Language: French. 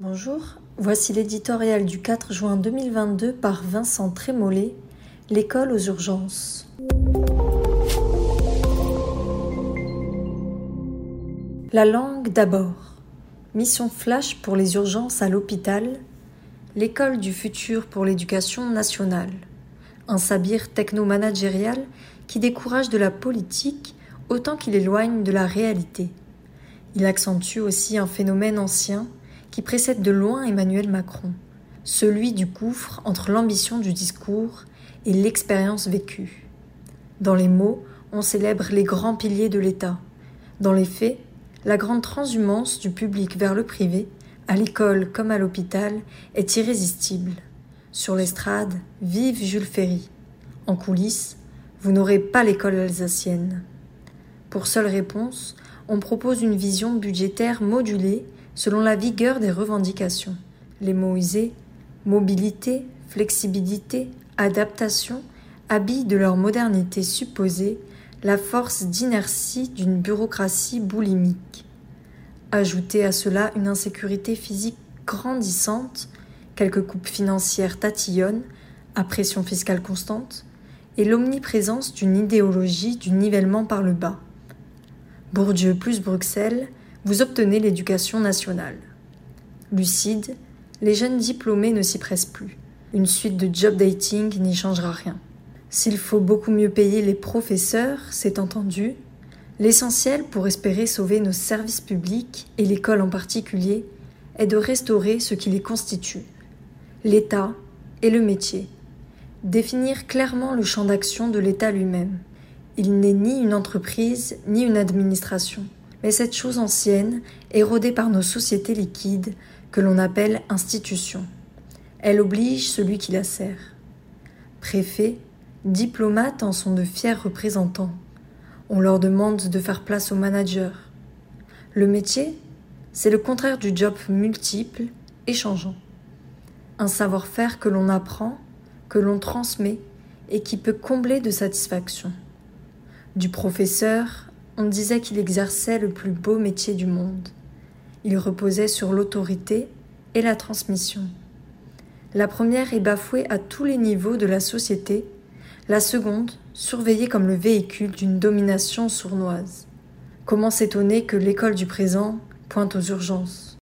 Bonjour, voici l'éditorial du 4 juin 2022 par Vincent Trémollet, L'école aux urgences. La langue d'abord. Mission flash pour les urgences à l'hôpital. L'école du futur pour l'éducation nationale. Un sabir techno-managérial qui décourage de la politique autant qu'il éloigne de la réalité. Il accentue aussi un phénomène ancien qui précède de loin Emmanuel Macron, celui du gouffre entre l'ambition du discours et l'expérience vécue. Dans les mots, on célèbre les grands piliers de l'État. Dans les faits, la grande transhumance du public vers le privé, à l'école comme à l'hôpital, est irrésistible. Sur l'estrade, vive Jules Ferry. En coulisses, vous n'aurez pas l'école alsacienne. Pour seule réponse, on propose une vision budgétaire modulée selon la vigueur des revendications. Les mots usés, mobilité, flexibilité, adaptation, habillent de leur modernité supposée la force d'inertie d'une bureaucratie boulimique. Ajoutez à cela une insécurité physique grandissante, quelques coupes financières tatillonnes, à pression fiscale constante, et l'omniprésence d'une idéologie du nivellement par le bas. Bourdieu plus Bruxelles, vous obtenez l'éducation nationale. Lucide, les jeunes diplômés ne s'y pressent plus. Une suite de job dating n'y changera rien. S'il faut beaucoup mieux payer les professeurs, c'est entendu, l'essentiel pour espérer sauver nos services publics, et l'école en particulier, est de restaurer ce qui les constitue, l'État et le métier. Définir clairement le champ d'action de l'État lui-même. Il n'est ni une entreprise, ni une administration mais cette chose ancienne, érodée par nos sociétés liquides, que l'on appelle institution. Elle oblige celui qui la sert. Préfets, diplomates en sont de fiers représentants. On leur demande de faire place aux managers. Le métier, c'est le contraire du job multiple et changeant. Un savoir-faire que l'on apprend, que l'on transmet et qui peut combler de satisfaction. Du professeur on disait qu'il exerçait le plus beau métier du monde. Il reposait sur l'autorité et la transmission. La première est bafouée à tous les niveaux de la société, la seconde surveillée comme le véhicule d'une domination sournoise. Comment s'étonner que l'école du présent pointe aux urgences?